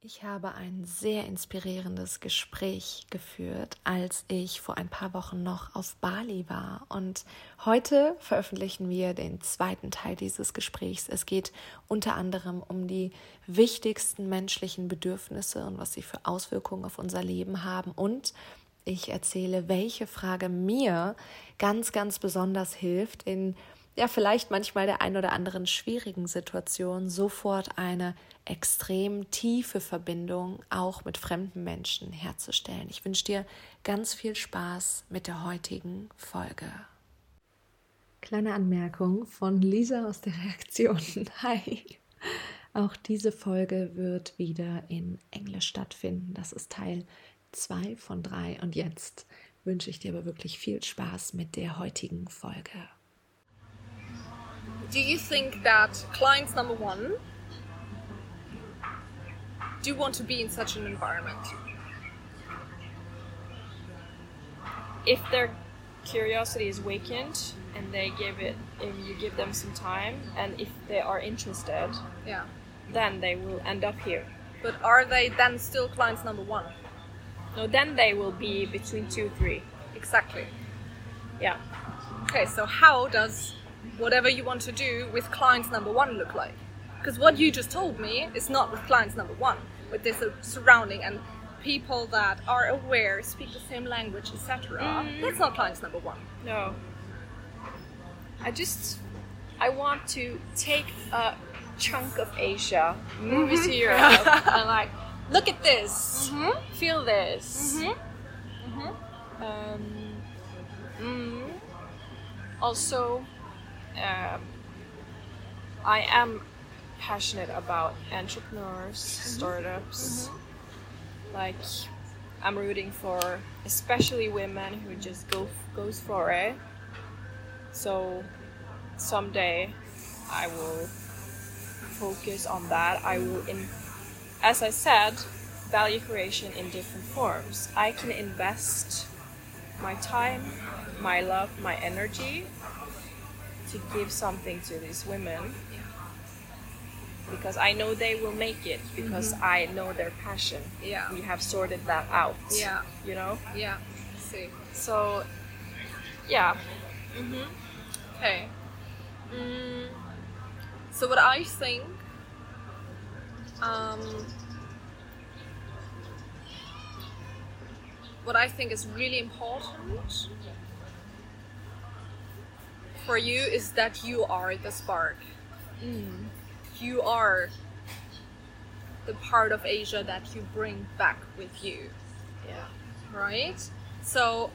Ich habe ein sehr inspirierendes Gespräch geführt, als ich vor ein paar Wochen noch auf Bali war. Und heute veröffentlichen wir den zweiten Teil dieses Gesprächs. Es geht unter anderem um die wichtigsten menschlichen Bedürfnisse und was sie für Auswirkungen auf unser Leben haben. Und ich erzähle, welche Frage mir ganz, ganz besonders hilft, in ja vielleicht manchmal der ein oder anderen schwierigen Situation sofort eine extrem tiefe Verbindung auch mit fremden Menschen herzustellen. Ich wünsche dir ganz viel Spaß mit der heutigen Folge. Kleine Anmerkung von Lisa aus der Reaktion. Hi. Auch diese Folge wird wieder in Englisch stattfinden. Das ist Teil 2 von 3 und jetzt wünsche ich dir aber wirklich viel Spaß mit der heutigen Folge. Do you think that clients number one do want to be in such an environment? If their curiosity is awakened and they give it, if you give them some time, and if they are interested, Yeah. then they will end up here. But are they then still clients number one? No, then they will be between two, three. Exactly. Yeah. Okay, so how does whatever you want to do with clients number one look like? Because what you just told me is not with clients number one, with this surrounding and people that are aware, speak the same language, etc. Mm. That's not clients number one. No. I just, I want to take a chunk of Asia, move it to mm-hmm. Europe, and like, look at this, mm-hmm. feel this. Mm-hmm. Um, mm, also, um, I am passionate about entrepreneurs, startups. Like, I'm rooting for especially women who just go goes for it. So someday I will focus on that. I will in as I said, value creation in different forms. I can invest my time, my love, my energy to give something to these women because I know they will make it because I know their passion. Yeah. We have sorted that out. Yeah. You know? Yeah. See. So yeah. Okay. Mm, so what I think, um, what I think is really important for you is that you are the spark. Mm. You are the part of Asia that you bring back with you Yeah. right? So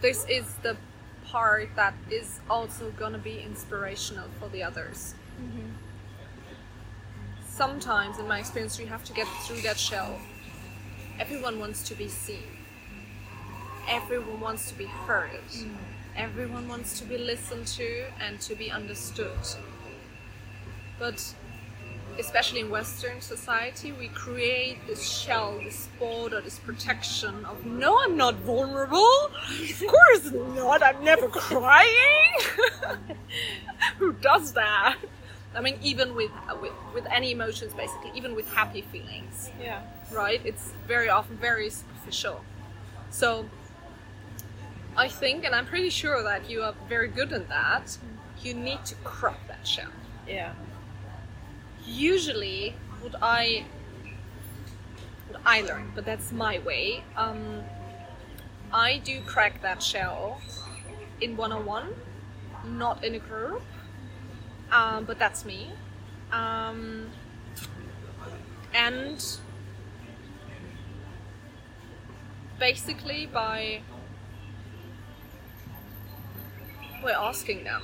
this is the part that is also gonna be inspirational for the others. Mm-hmm. Sometimes, in my experience, you have to get through that shell. Everyone wants to be seen. Everyone wants to be heard. Mm. Everyone wants to be listened to and to be understood. But especially in Western society, we create this shell, this border, this protection of no, I'm not vulnerable. Of course not. I'm never crying. Who does that? I mean, even with, with with any emotions, basically, even with happy feelings, Yeah. right? It's very often very superficial. So, I think, and I'm pretty sure that you are very good in that. You need to crack that shell Yeah. usually what I what I learned, but that's my way. Um, I do crack that shell in one on one, not in a group. Um, but that's me. Um, and basically by by asking them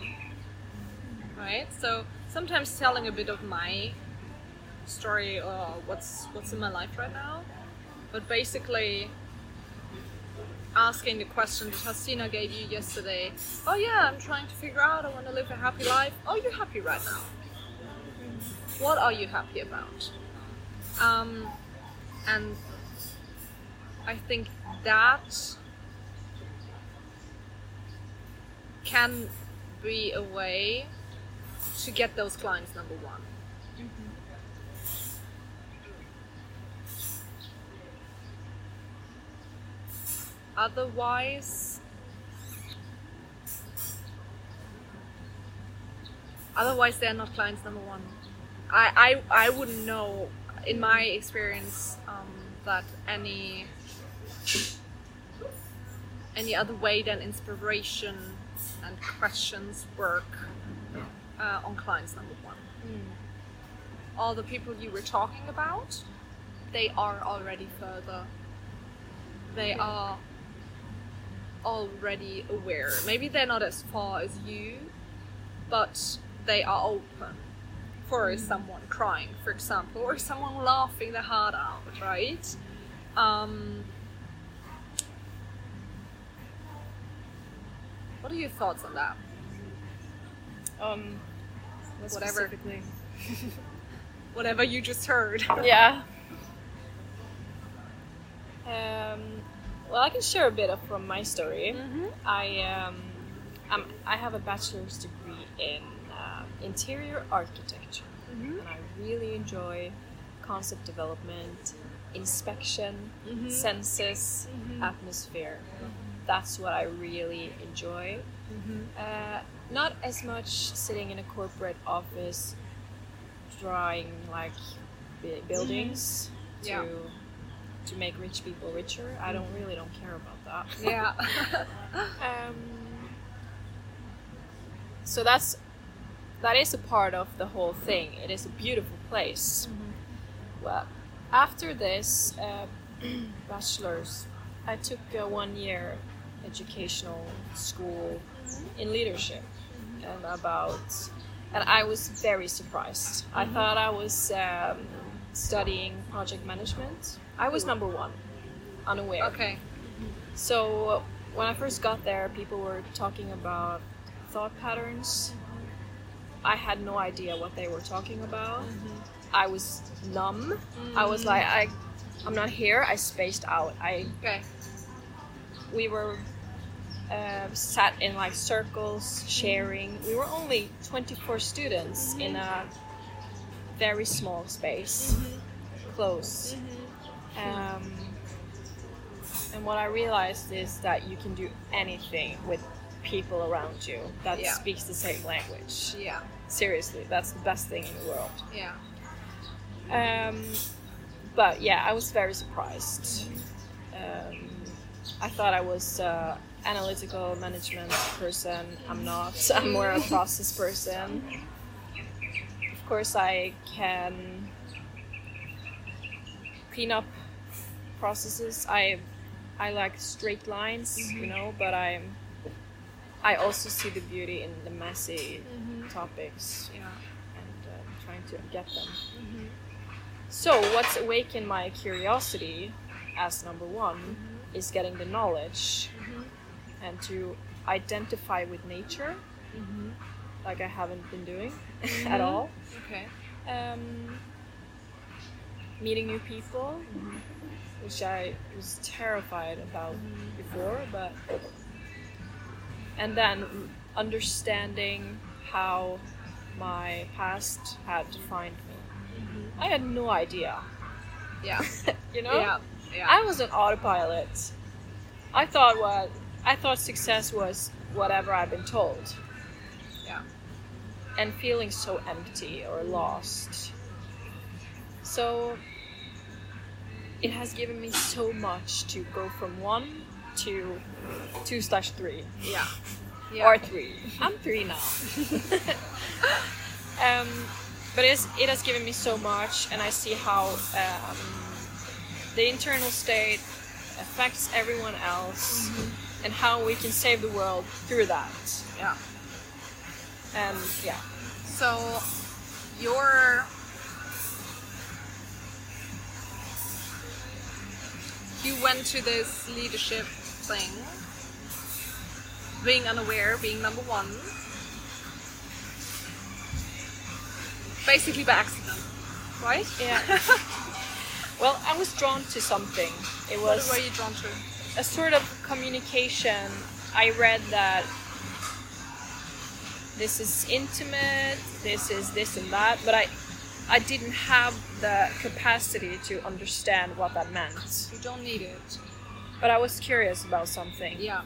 right? So sometimes telling a bit of my story or what's what's in my life right now, but basically asking the question that Hasina gave you yesterday. Oh yeah, I'm trying to figure out. I want to live a happy life. Are you happy right now? What are you happy about? Um, and I think that can be a way to get those clients number one mm-hmm. otherwise otherwise they're not clients number one i i, I wouldn't know in my experience um, that any any other way than inspiration and questions work uh, on clients number one. All the people you were talking about they are already further they are already aware. Maybe they're not as far as you, but they are open for someone crying, for example, or someone laughing their heart out, right? Um, what are your thoughts on that? Um, Whatever. Whatever you just heard. Yeah. Um, well, I can share a bit of from my story. Mm-hmm. I um, I'm, I have a bachelor's degree in uh, interior architecture, Mhm. and I really enjoy concept development, inspection, Mhm. senses, Mhm. atmosphere. That's what I really enjoy. Mm-hmm. Uh, not as much sitting in a corporate office drawing like bu- buildings to Yeah. to make rich people richer. I don't really don't care about that. Yeah. Um, so that's that is a part of the whole thing. It is a beautiful place. Well, after this uh, bachelor's, I took a one year educational school in leadership and about and I was very surprised. I mm-hmm. thought I was um, studying project management. I was number one, unaware. okay. So when I first got there, people were talking about thought patterns. I had no idea what they were talking about. Mm-hmm. I was numb. I was mm-hmm. like, I, I'm not here. I spaced out. I Okay. We were uh, sat in like circles, sharing. We were only 24 students in a very small space, close. Um, and what I realized is that you can do anything with people around you that Yeah. speaks the same language. Yeah. Seriously, that's the best thing in the world. Yeah. Um, but yeah, I was very surprised. Um, I thought I was uh, analytical management person. I'm not. I'm more a process person. Of course, I can clean up processes. I I like straight lines, you know, but I'm. I also see the beauty in the messy topics Yeah. and uh, trying to get them. So, what's awakened my curiosity as number one is getting the knowledge mm-hmm. and to identify with nature, mm-hmm. like I haven't been doing at mm-hmm. all. Okay. Um, meeting new people, which I was terrified about before, but and then understanding how my past had defined me. I had no idea, Yeah. you know. Yeah. Yeah. I was an autopilot. I thought what I thought success was whatever I've been told, yeah. and feeling so empty or lost. So it has given me so much to go from one to two slash three Yeah. Yeah. or three. I'm three now. um, but it has given me so much, and I see how um, the internal state affects everyone else, mm-hmm. and how we can save the world through that. yeah. And yeah, So your you went to this leadership thing being unaware, being number one. Basically by accident. Right? yeah. well, I was drawn to something. It What was were you drawn to? a sort of communication. I read that this is intimate, this is this and that, but I I didn't have the capacity to understand what that meant. You don't need it. But I was curious about something. Yeah.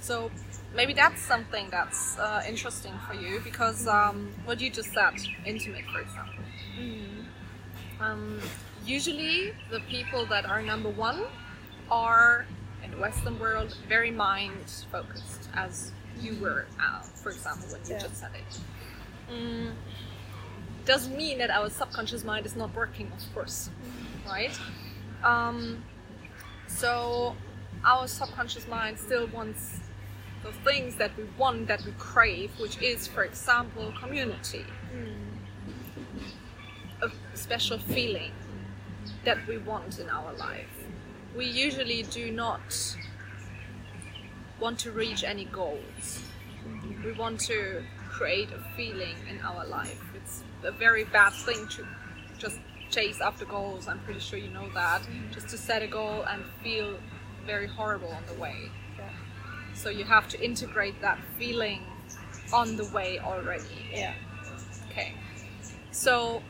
So maybe that's something that's uh, interesting for you because um, what you just said, intimate, for example. Um, usually, the people that are number one are in the Western world very mind focused, as you were, uh, for example, when you Yeah. just said it. Mm, doesn't mean that our subconscious mind is not working, of course, right? Um, so our subconscious mind still wants the things that we want, that we crave, which is, for example, community. A special feeling that we want in our life. We usually do not want to reach any goals. We want to create a feeling in our life. It's a very bad thing to just chase after goals. I'm pretty sure you know that. Just to set a goal and feel very horrible on the way. Yeah. So you have to integrate that feeling on the way already. Yeah. Okay. So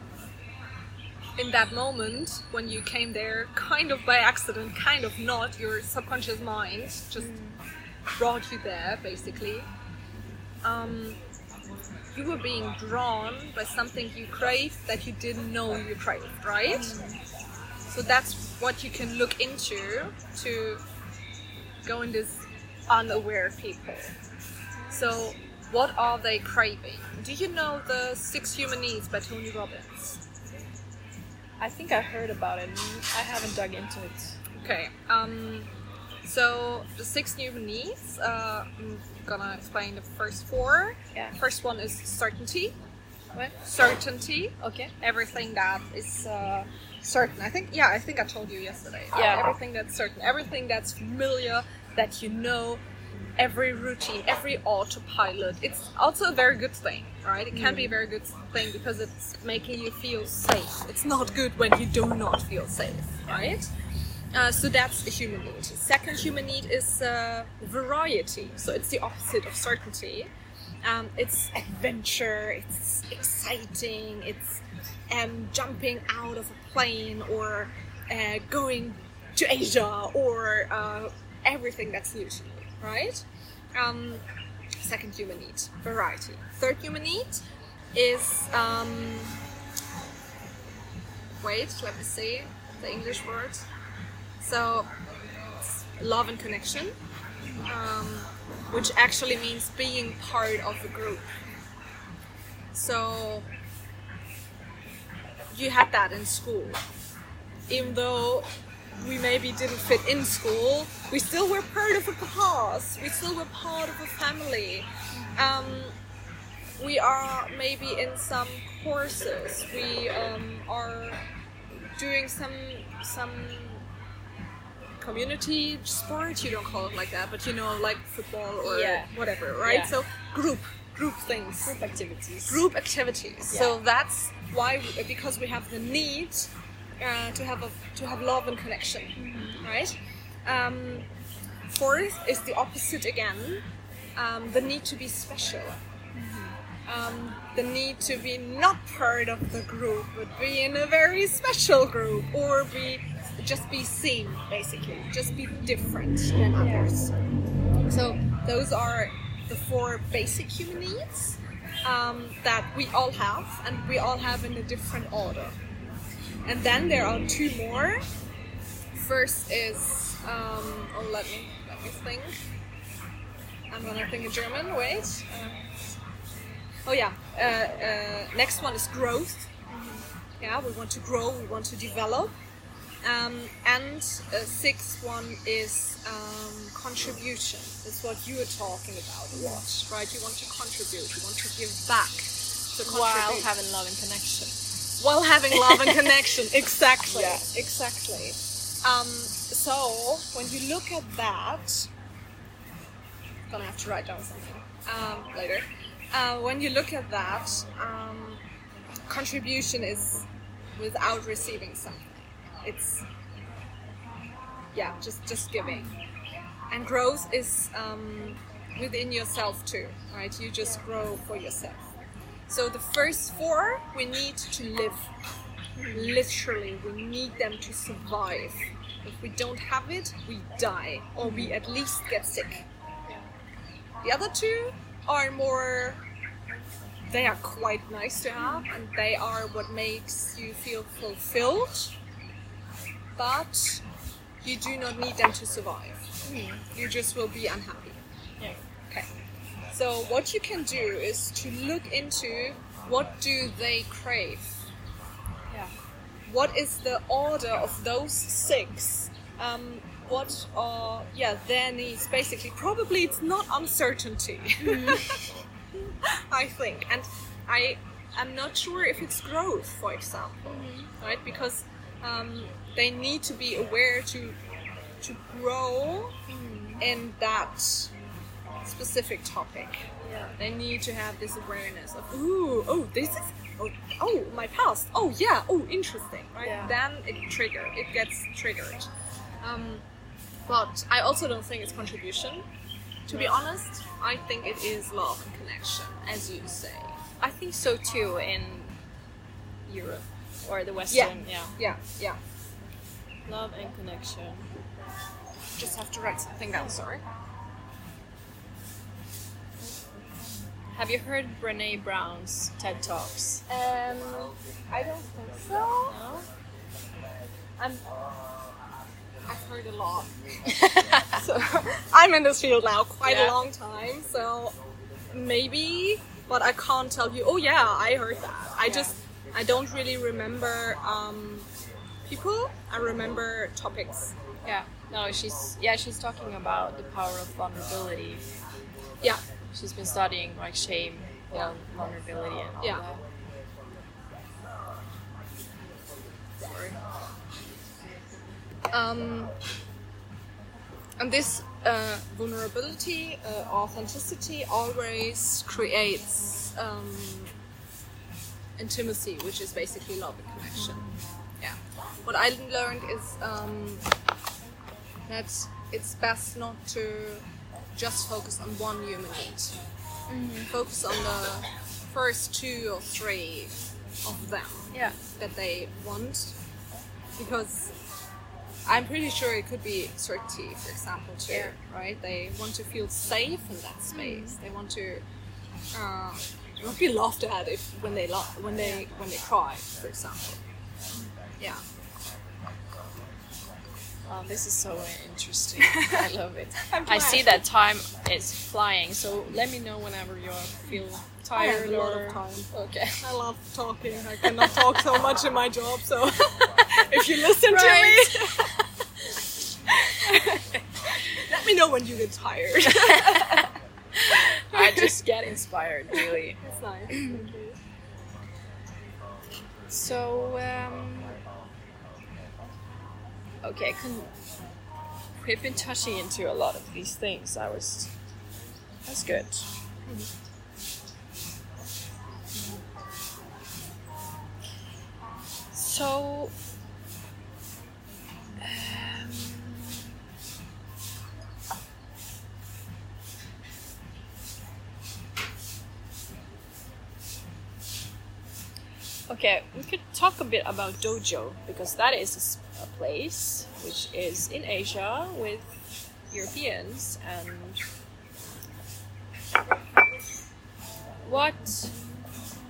in that moment when you came there, kind of by accident, kind of not, your subconscious mind just brought you there basically. Um, you were being drawn by something you craved that you didn't know you craved, right? So that's what you can look into to go in this unaware people. So, what are they craving? Do you know the Six Human Needs by Tony Robbins? I think I heard about it. I haven't dug into it. Okay. Um, so the six human needs. Uh, I'm gonna explain the first four. Yeah. First one is certainty. What? Certainty. Okay. Everything that is uh, certain. I think. Yeah, I think I told you yesterday. Yeah. Everything that's certain. Everything that's familiar. That you know. Every routine, every autopilot. It's also a very good thing, right? It can be a very good thing because it's making you feel safe. It's not good when you do not feel safe, right? Uh, so that's a human need. Second human need is uh, variety. So it's the opposite of certainty. Um, it's adventure. It's exciting. It's um, jumping out of a plane or uh, going to Asia or uh, everything that's new to you, right? Um, second human need, variety. Third human need is um, wait, let me see the English word. So, love and connection, um, which actually means being part of a group. So, you had that in school. Even though we maybe didn't fit in school, we still were part of a class, we still were part of a family. Um, we are maybe in some courses, we um, are doing some some community sport you don't call it like that but you know like football or Yeah. whatever right Yeah. so group group things Group activities. group activities so that's why we, because we have the need uh, to have a to have love and connection right um, fourth is the opposite again um, the need to be special um, the need to be not part of the group, but be in a very special group, or be just be seen, basically, just be different than others. So those are the four basic human needs um, that we all have, and we all have in a different order. And then there are two more. First is um, oh, let me let me think. I'm gonna think in German. Wait. Uh, Oh yeah. Uh, uh, next one is growth. Yeah, we want to grow. We want to develop. Um, and uh, sixth one is um, contribution. That's what you were talking about a lot, right? You want to contribute. You want to give back. So While having love and connection. While having love and connection. Exactly. Yeah. Exactly. Um, so when you look at that, I'm gonna have to write down something um, later. Uh, when you look at that, um, contribution is without receiving something. It's yeah, just just giving. And growth is um, within yourself too, right? You just grow for yourself. So the first four we need to live. Literally, we need them to survive. If we don't have it, we die, or we at least get sick. The other two are more. They are quite nice to have, and they are what makes you feel fulfilled. But you do not need them to survive. You just will be unhappy. So what you can do is to look into what do they crave. Yeah. What is the order of those six? Um, what are yeah their needs? Basically, probably it's not uncertainty. I think, and I am not sure if it's growth, for example, right? Because um, they need to be aware to to grow in that specific topic. Yeah. They need to have this awareness of, ooh, oh, this is, oh, oh, my past. Oh, yeah, oh, interesting, right? Yeah. Then it trigger, it gets triggered. Um, but I also don't think it's contribution. To be honest, I think it is love and connection, as you say. I think so too in Europe or the Western. Yeah. Yeah, yeah. Love and connection. Just have to write something down. Sorry. Have you heard Brene Brown's TED Talks? Um, I don't think so. No. I'm. I've heard a lot. so I'm in this field now quite Yeah. a long time, so maybe, but I can't tell you. Oh yeah, I heard that. I Yeah. just I don't really remember um, people. I remember topics. Yeah. No, she's yeah she's talking about the power of vulnerability. Yeah, She's been studying like shame, and vulnerability, and all Yeah. that. um, and this uh, vulnerability, uh, authenticity always creates um, intimacy, which is basically love and connection. Yeah. What I learned is um, that it's best not to just focus on one human need. Focus on the first two or three of them Yeah. that they want because I'm pretty sure it could be certainty, for example, too, Yeah. right? They want to feel safe in that space. They want to uh, not be laughed at if when they when they when they cry, for example. Yeah. Oh, this is so interesting. I love it. I'm see that time is flying, so let me know whenever you feel I have tired a lot or of time. okay. I love talking. I cannot talk so much in my job, so if you listen Right. to me, let me know when you get tired. I just get inspired, really. That's nice. Thank you. So, um, okay, con- we've been touching into a lot of these things. I was, that's good. So, um, Okay, we could talk a bit about dojo because that is a place which is in Asia with Europeans and what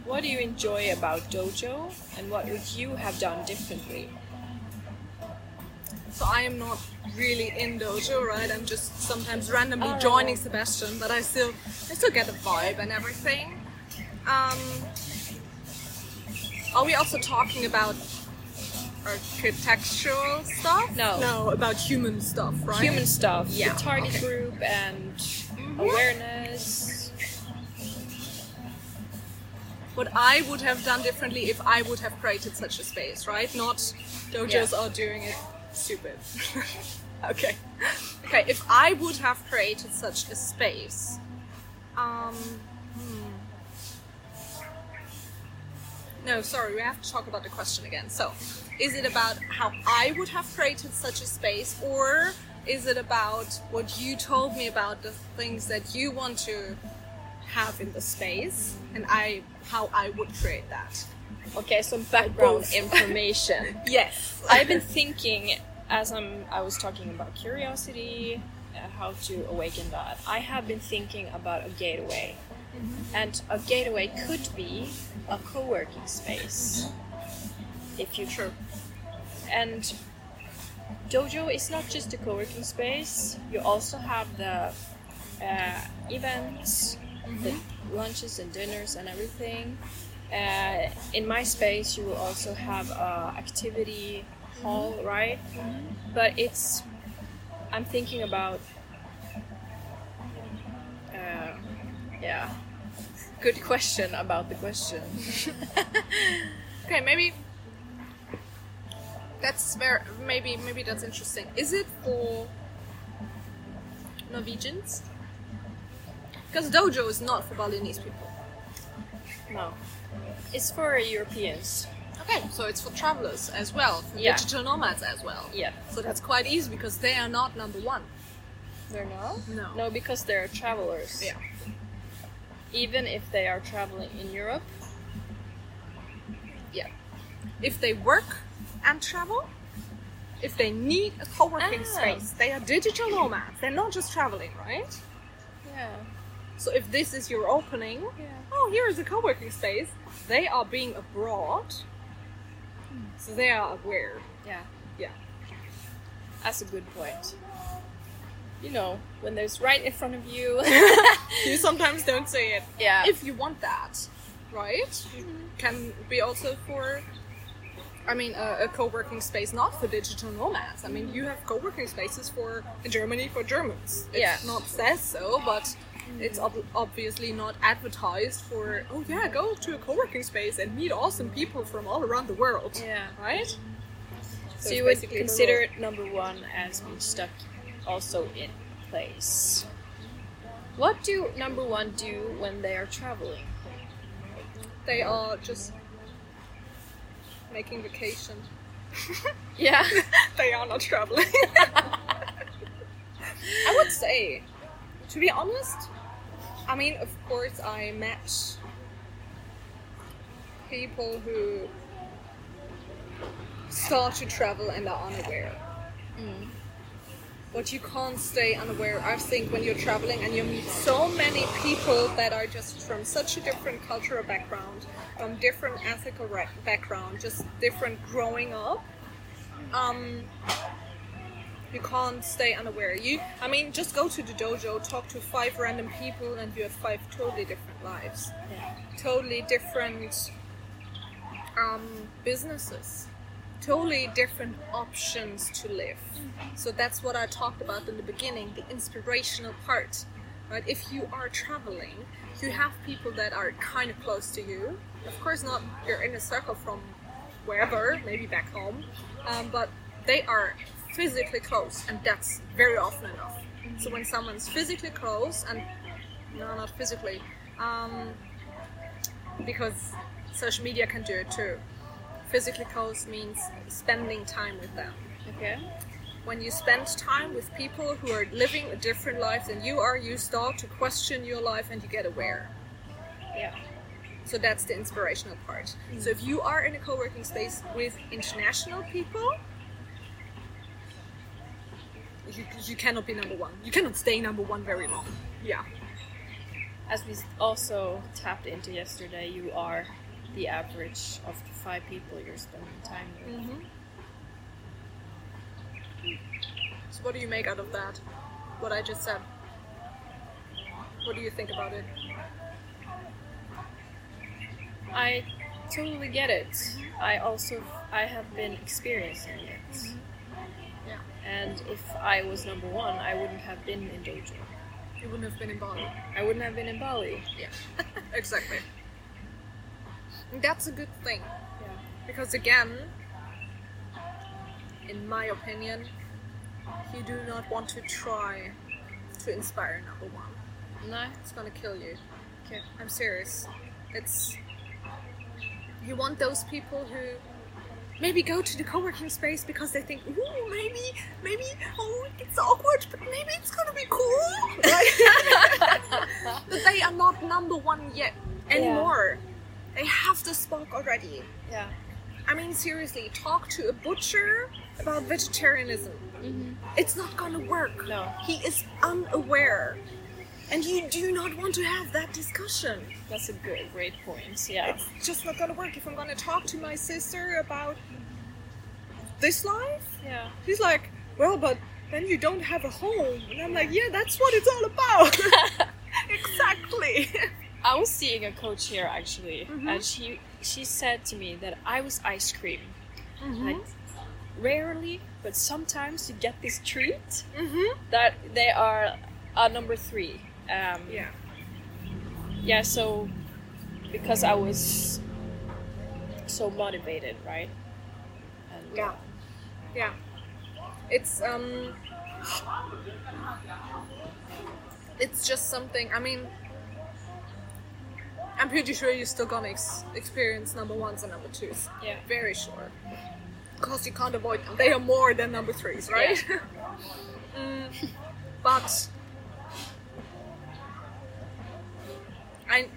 what do you enjoy about dojo and what would you have done differently? So I am not really in dojo, right? I'm just sometimes randomly Oh. joining Sebastian, but I still I still get the vibe and everything. Um, are we also talking about architectural stuff? No. No, about human stuff, right? Human stuff, Yeah, the target okay. group and awareness. What I would have done differently if I would have created such a space, right? Not dojos Yeah. are doing it stupid. okay. Okay, if I would have created such a space, um, hmm. No, sorry, we have to talk about the question again. So, is it about how I would have created such a space, or is it about what you told me about the things that you want to have in the space, and I how I would create that? Okay, some background Both. information. Yes. I've been thinking as I'm, I was talking about curiosity, uh, how to awaken that, I have been thinking about a gateway. And a gateway could be a co working space. If you True. And Dojo is not just a co working space, you also have the uh, events, the lunches and dinners and everything. Uh, in my space, you will also have a activity hall, right? But it's, I'm thinking about, uh, yeah, good question about the question. Okay, maybe that's very maybe maybe that's interesting. Is it for Norwegians? Because dojo is not for Balinese people. no, it's for Europeans. Okay, so it's for travelers as well, for Yeah. digital nomads as well. Yeah. So that's quite easy because they are not number one. They're not? No. No, because they're travelers. Yeah. Even if they are traveling in Europe. Yeah. If they work and travel, if they need a co-working Ah. space, they are digital nomads. They're not just traveling, right? Yeah. So if this is your opening, Yeah. oh, here is a co-working space. They are being abroad, so they are aware. Yeah. Yeah. That's a good point. You know, when there's right in front of you. You sometimes don't say it. yeah. If you want that, right? Can be also for. I mean, a, a co-working space not for digital nomads. I mean, you have co-working spaces for in Germany for Germans. It's Yeah. not says so, but it's ob- obviously not advertised for. Oh yeah, go to a co-working space and meet awesome people from all around the world. yeah. Right? So, it's you would consider it number one as being stuck also in place. What do number one do when they are traveling? they are just making vacation. Yeah. they are not traveling. I would say, to be honest, I mean, of course, I met people who start to travel and are unaware. Mm. But you can't stay unaware. I think when you're traveling and you meet so many people that are just from such a different cultural background, from different ethical ra- background, just different growing up, um, you can't stay unaware. You, I mean, just go to the dojo, talk to five random people, and you have five totally different lives, yeah. totally different um, businesses, totally different options to live. So that's what I talked about in the beginning, the inspirational part. Right? If you are traveling, you have people that are kind of close to you. Of course, not you're in a circle from wherever, maybe back home, um, but they are physically close, and that's very often enough. So when someone's physically close, and no, not physically, um, because social media can do it too. Physically close means spending time with them. Okay. When you spend time with people who are living a different life than you are, you start to question your life and you get aware. Yeah. So that's the inspirational part. So if you are in a co-working space with international people, you, you cannot be number one. You cannot stay number one very long. Yeah. As we also tapped into yesterday, you are the average of the five people you're spending time with. Mm-hmm. So what do you make out of that? What I just said. What do you think about it? I totally get it. Mm-hmm. I also I have been experiencing it. Mm-hmm. Yeah. And if I was number one, I wouldn't have been in dojo. You wouldn't have been in Bali. I wouldn't have been in Bali. Yeah. exactly. That's a good thing. Yeah. Because again, in my opinion, you do not want to try to inspire number one. No. It's gonna kill you. Okay. I'm serious. It's you want those people who maybe go to the co-working space because they think, ooh, maybe, maybe, oh, it's awkward, but maybe it's gonna be cool. Right? but they are not number one yet anymore. They have the spark already. Yeah. I mean, seriously, talk to a butcher about vegetarianism. Mm-hmm. It's not gonna work. No. He is unaware. And you do not want to have that discussion. That's a good, great point. Yeah. It's just not gonna work. If I'm gonna talk to my sister about this life, Yeah. she's like, well, but then you don't have a home. And I'm like, yeah, that's what it's all about. exactly. I was seeing a coach here actually, and she she said to me that I was ice cream. Like rarely, but sometimes you get this treat Mm-hmm. that they are uh, number three. Um, Yeah. yeah. So because I was so motivated, right? And, Yeah. Yeah. It's um it's just something I mean I'm pretty sure you're still gonna ex- experience number ones and number twos. Yeah. Very sure. Because you can't avoid them. They are more than number threes, right? mm, but I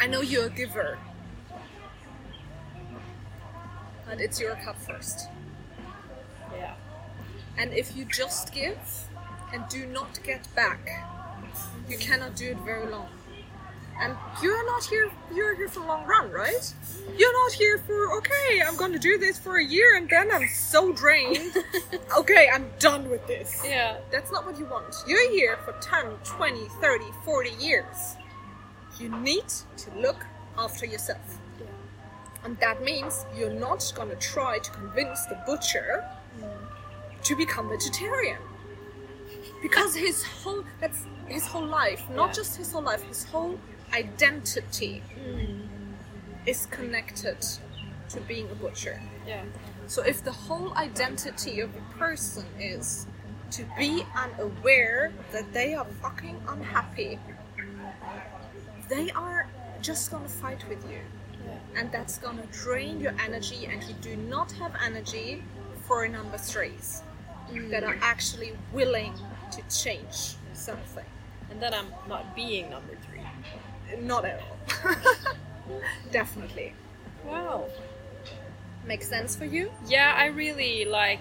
I know you're a giver. And it's your cup first. Yeah. And if you just give and do not get back, you cannot do it very long. And you're not here you're here for a long run, right? You're not here for okay, I'm gonna do this for a year and then I'm so drained. okay, I'm done with this. Yeah. That's not what you want. You're here for 10, 20, 30, 40 years. You need to look after yourself. yeah. And that means you're not gonna try to convince the butcher to become vegetarian. Because his whole that's his whole life, not Yeah. just his whole life, his whole identity mm. is connected to being a butcher. Yeah. So if the whole identity of a person is to be unaware that they are fucking unhappy, they are just gonna fight with you. And that's gonna drain your energy, and you do not have energy for number threes that are mm. actually willing to change something. And then I'm not being number three. Not at all. Definitely. Wow. Makes sense for you? Yeah, I really like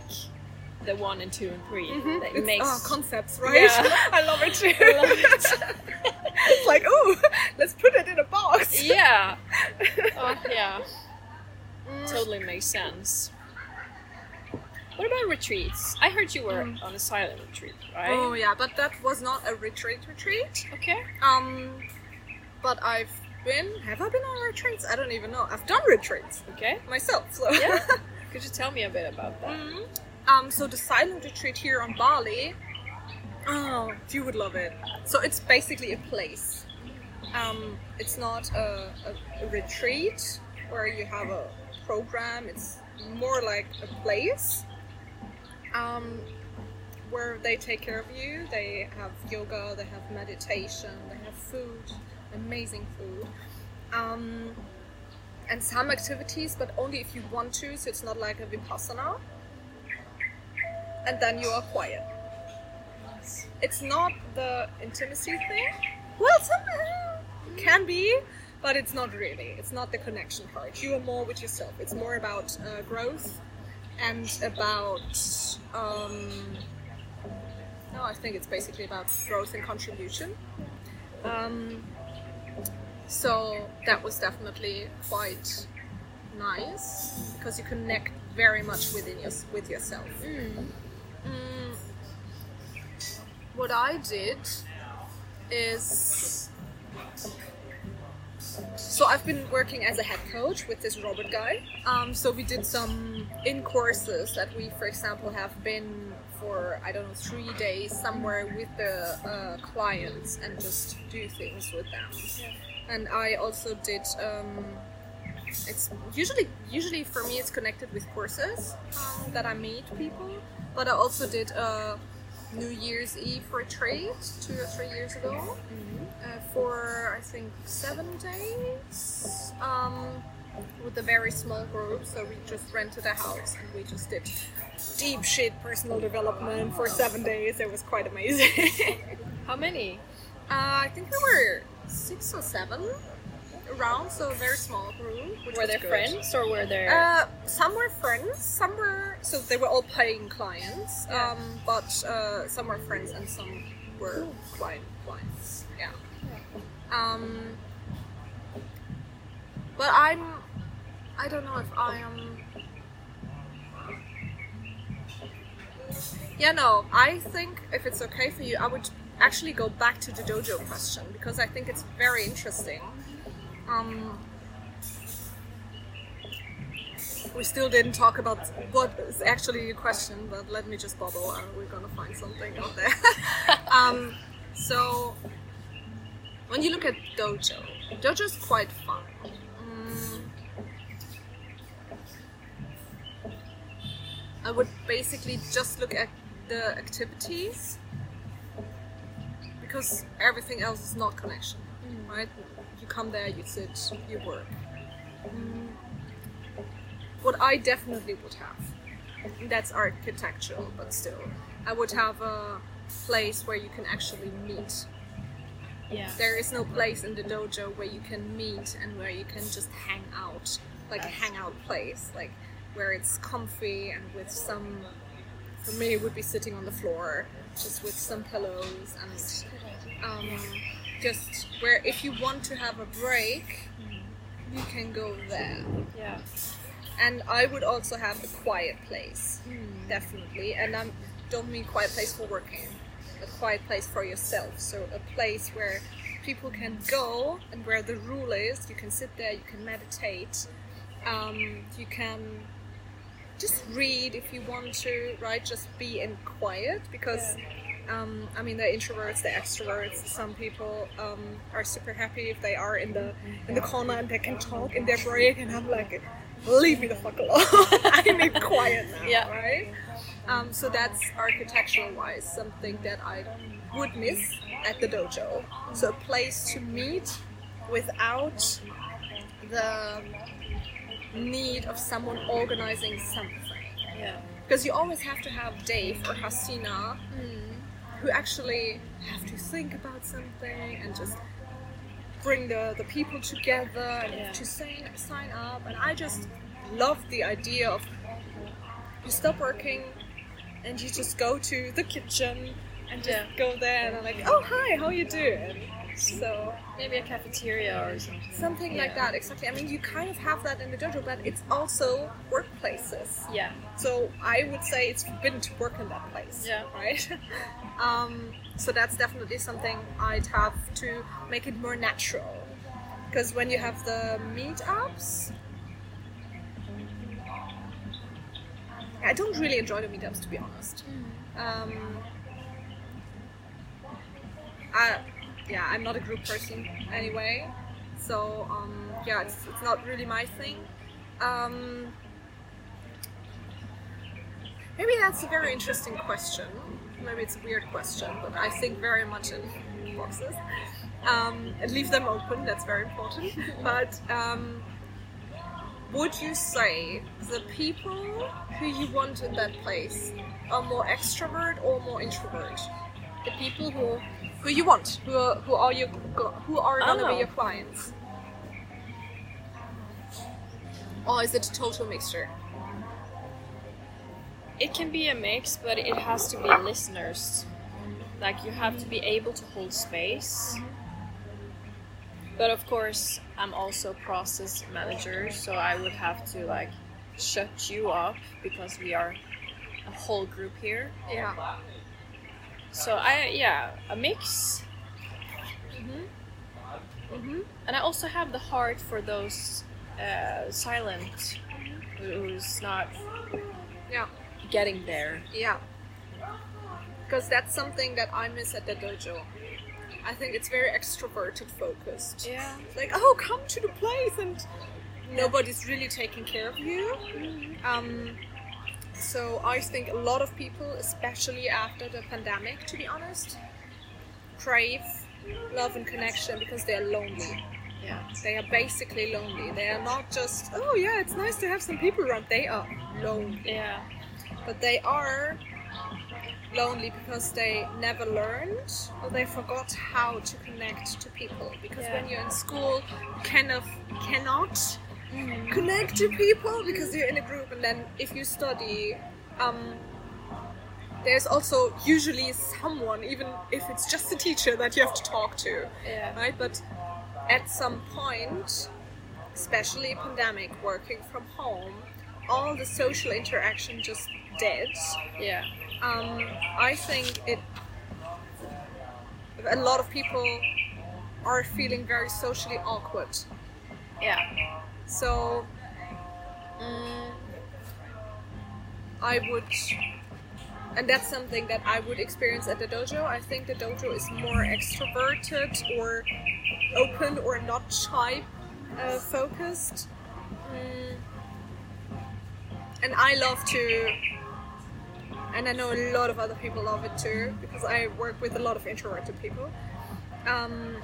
the one and two and 3 That Mm-hmm. It's, makes oh, concepts, right? Yeah. I love it too. I love it. it's like, oh, let's put it in a box. yeah. Oh, yeah. Mm. Totally makes sense. What about retreats? I heard you were on a silent retreat, right? Mm. Oh yeah, but that was not a retreat retreat. Okay. Um, but I've been. Have I been on retreats? I don't even know. I've done retreats Okay. myself. So Yeah. Could you tell me a bit about that? Mhm. Um, so the silent retreat here on Bali. Oh, you would love it. So it's basically a place. Um, it's not a, a, a retreat where you have a program. It's more like a place. Um, where they take care of you. They have yoga. They have meditation. They have food. Amazing food. Um, and some activities, but only if you want to. So it's not like a vipassana. And then you are quiet. It's not the intimacy thing. Well, some uh, can be, but it's not really. It's not the connection part. You are more with yourself. It's more about uh, growth and about. Um, no, I think it's basically about growth and contribution. Um, so that was definitely quite nice because you connect very much within your, with yourself. Mm, what I did is so I've been working as a head coach with this Robert guy. Um, so we did some in courses that we, for example, have been for I don't know three days somewhere with the uh, clients and just do things with them. And I also did. Um, it's usually usually for me it's connected with courses um, that I meet people, but I also did a New Year's Eve retreat two or three years ago uh, for I think seven days um, with a very small group. So we just rented a house and we just did deep shit personal development for seven days. It was quite amazing. How many? Uh, I think there were six or seven around, so a very small group. Were they friends or were there? Uh, some were friends, some were so they were all paying clients, Yeah. um, but uh, some were friends and some were client clients. Yeah. Um, but I'm, I don't know if I am. Yeah, no. I think if it's okay for you, I would actually go back to the dojo question because I think it's very interesting. Um, we still didn't talk about what is actually the question, but let me just bubble and we're gonna find something out there. um, so, when you look at dojo, dojo's quite fun. Mm. I would basically just look at the activities because everything else is not connection, right? You come there, you sit, you work. Mm. What I definitely would have, that's architectural, but still, I would have a place where you can actually meet. yeah. There is no place in the dojo where you can meet and where you can just hang out, like a hangout place, like where it's comfy and with some. For me, it would be sitting on the floor, just with some pillows and um, just where if you want to have a break, you can go there. Yeah. And I would also have a quiet place, definitely. And I don't mean quiet place for working, a quiet place for yourself. So a place where people can go and where the rule is you can sit there, you can meditate, um, you can just read if you want to, right? Just be in quiet because. Um, I mean, the introverts, the extroverts. Some people um, are super happy if they are in the in the corner and they can talk in their break, and I'm like, leave me the fuck alone. I need quiet now, Yeah. right? Um, so that's architectural wise something that I would miss at the dojo. So a place to meet without the need of someone organizing something Yeah. because you always have to have Dave or Hasina who actually have to think about something and just bring the, the people together and Yeah. to sign, sign up. And I just love the idea of you stop working and you just go to the kitchen and just Yeah. go there and I'm like, oh hi, how you doing? So Maybe a cafeteria or something. something like that, exactly. I mean, you kind of have that in the dojo, but it's also workplaces. Yeah. So I would say it's forbidden to work in that place. Yeah. Right. um, so that's definitely something I'd have to make it more natural. Because when you have the meetups, I don't really enjoy the meetups to be honest. Um, I, yeah, I'm not a group person anyway. So um, yeah, it's, it's not really my thing. Um, Maybe that's a very interesting question. Maybe it's a weird question, but I think very much in boxes. Um, and leave them open, that's very important. But um, would you say the people who you want in that place are more extrovert or more introvert? The people who who you want, who are, who are your who are gonna Oh. be your clients? Or is it a total mixture? It can be a mix, but it has to be listeners. Like you have to be able to hold space. But of course, I'm also process manager, so I would have to like shut you up because we are a whole group here. Yeah. So I yeah, a mix. Mm-hmm. And I also have the heart for those uh, silent who's not Yeah. getting there. Yeah. Because that's something that I miss at the dojo. I think it's very extroverted focused. Yeah. Like, oh, come to the place, and nobody's really taking care of you. Um, so I think a lot of people, especially after the pandemic, to be honest, crave love and connection because they're lonely. Yeah. They are basically lonely. They are not just, oh yeah, it's nice to have some people around. They are lonely Yeah. but they are lonely because they never learned or they forgot how to connect to people. Because Yeah. when you're in school, you kind of cannot connect to people because you're in a group, and then if you study, um, there's also usually someone, even if it's just a teacher, that you have to talk to Yeah. right? But at some point, especially pandemic, working from home, all the social interaction just dead. Yeah. Um, I think it. A lot of people are feeling very socially awkward. Yeah. So, mm, I would, and that's something that I would experience at the dojo. I think the dojo is more extroverted or open or not shy uh, focused. Mm, and I love to, and I know a lot of other people love it too because I work with a lot of introverted people. Um,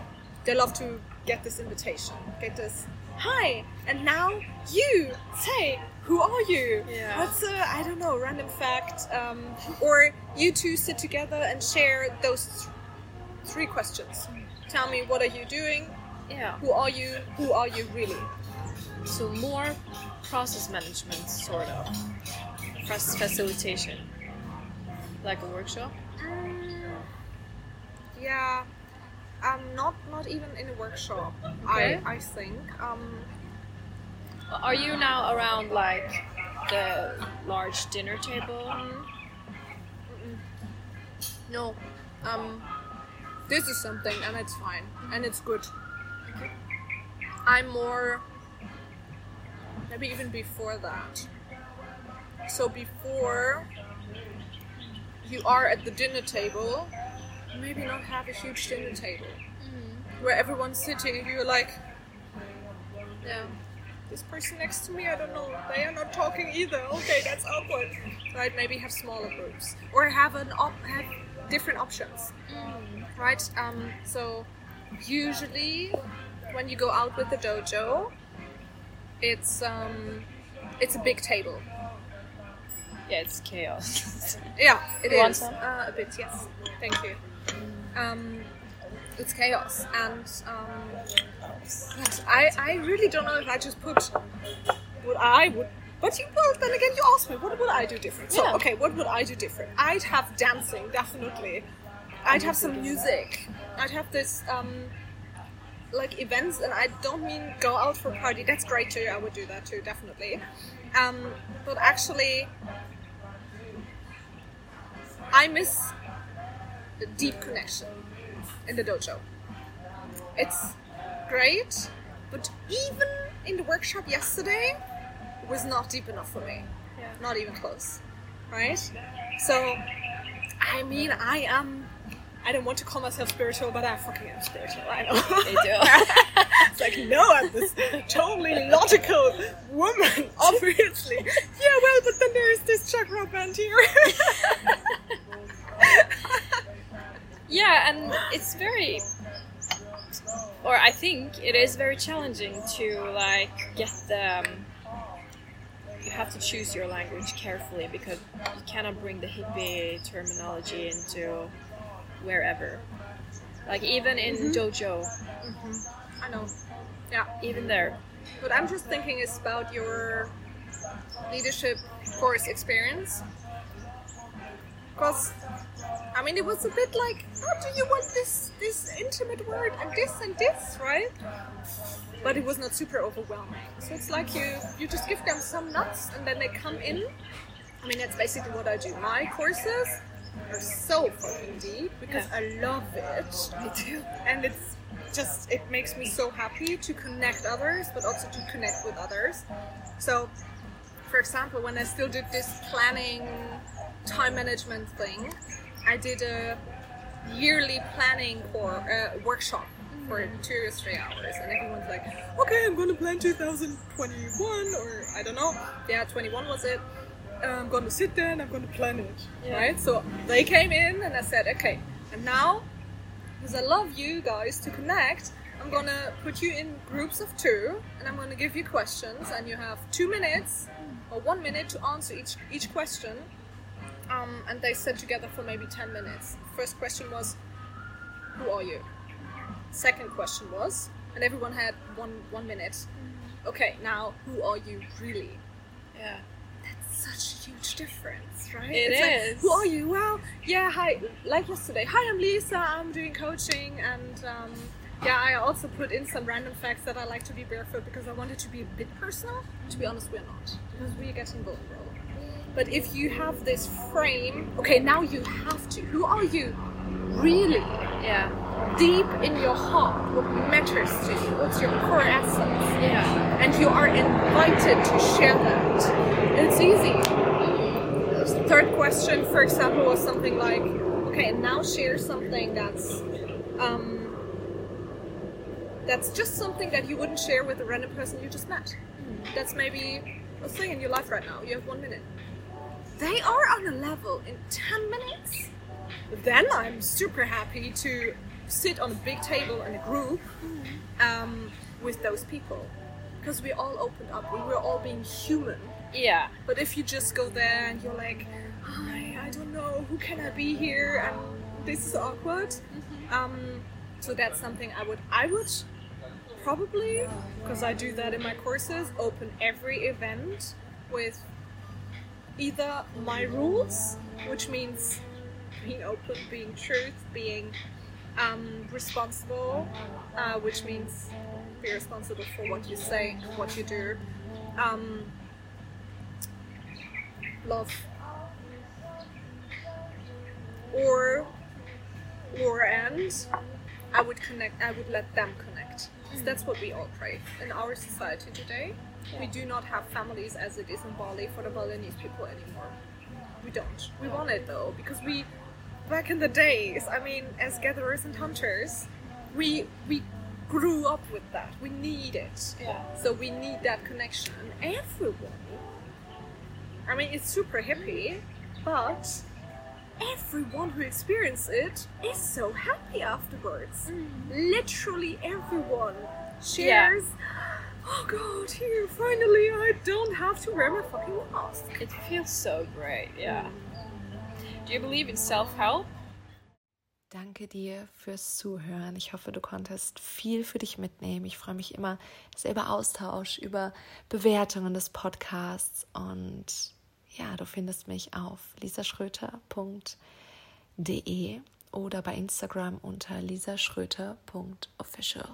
they love to get this invitation, get this hi, and now you say who are you? Yeah. What's a I don't know random fact? Um, or you two sit together and share those th- three questions. Tell me what are you doing? Yeah. Who are you? Who are you really? So more process management, sort of. Process facilitation. Like a workshop. Mm, yeah, um, not not even in a workshop. Okay. I I think. Um, Are you now around like the large dinner table? no, um, this is something, and it's fine, and it's good. I'm more, maybe even before that. So before you are at the dinner table, maybe not have a huge dinner table where everyone's sitting and you're like, Yeah. this person next to me, I don't know, they are not talking either. Okay, that's awkward. Right? Maybe have smaller groups or have an op- have different options. Right? Um, so usually when you go out with the dojo, it's um, it's a big table. Yeah, it's chaos. Yeah, it You is? Uh, a bit. Yes, thank you. Um, it's chaos, and um, but I I really don't know if I just put what I would. But you well, then again, you asked me what would I do different. So Yeah. okay, what would I do different? I'd have dancing definitely. I'd have some music. I'd have this um, like events, and I don't mean go out for a party. That's great too. I would do that too, definitely. Um, but actually, I miss the deep connection in the dojo. It's great, but even in the workshop yesterday was not deep enough for me. Yeah. Not even close. Right? So, I mean, I am. I don't want to call myself spiritual, but I fucking am spiritual. I know. They do. it's like, no, I'm this totally logical woman, obviously. Yeah, well, but then there is this chakra band here. yeah, and it's very, or I think it is very challenging to like get them. Um, you have to choose your language carefully because you cannot bring the hippie terminology into wherever. Like even in mm-hmm. dojo, mm-hmm. I know. Yeah. even there. What I'm just thinking is about your leadership course experience. Because, I mean, it was a bit like, how do you want this this intimate word and this and this, right? But it was not super overwhelming. So it's like you you just give them some nuts and then they come in. I mean, that's basically what I do. My courses are so fucking deep because Yeah. I love it. Me too. and it's just it makes me so happy to connect others but also to connect with others so for example when i still did this planning time management thing i did a yearly planning or uh, workshop for two or three hours and everyone's like okay i'm gonna plan 2021 or i don't know yeah 21 was it i'm gonna sit there and i'm gonna plan it Yeah. right so they came in and i said okay and now because I love you guys to connect, I'm gonna put you in groups of two and I'm gonna give you questions and you have two minutes or one minute to answer each each question. um, and they sat together for maybe 10 minutes. First question was, Who are you? Second question was, and everyone had one, one minute. Okay, now, who are you really? Yeah. That's such a huge difference, right? It It's like, who are you? Well, yeah, hi. Like yesterday. Hi, I'm Lisa. I'm doing coaching, and um, yeah, I also put in some random facts that I like to be barefoot because I wanted to be a bit personal. To be honest, we're not because we're getting vulnerable. But if you have this frame, okay, now you have to. Who are you? Really? Yeah. Deep in your heart, what matters to you? What's your core essence? Yeah. and you are invited to share that. It's easy. Third question, for example, was something like, okay, and now share something that's um, that's just something that you wouldn't share with a random person you just met. That's maybe a thing in your life right now. You have one minute. They are on a level in ten minutes. Then I'm super happy to sit on a big table in a group um, with those people because we all opened up. We were all being human. Yeah. But if you just go there and you're like, hi, I don't know, who can I be here? And this is awkward. Um, so that's something I would, I would probably, because I do that in my courses, open every event with either my rules, which means being open, being truth, being um, responsible, uh, which means be responsible for what you say and what you do. Um, love. Or, or and I would connect. I would let them connect. So that's what we all crave in our society today. We do not have families as it is in Bali for the Balinese people anymore. We don't. We want it though because we, back in the days, I mean, as gatherers and hunters, we we grew up with that. We need it. Yeah. So we need that connection. And everyone, I mean, it's super hippie, but everyone who experiences it is so happy afterwards. Mm. Literally everyone shares. Oh god, here, finally, I don't have to wear my fucking mask. It feels so great. Yeah. Mm. Do you believe in self-help? Danke dir fürs Zuhören. Ich hoffe, du konntest viel für dich mitnehmen. Ich freue mich immer sehr über Austausch, über Bewertungen des Podcasts. Und ja, du findest mich auf lisaschröter.de oder bei Instagram unter lisaschröter.official.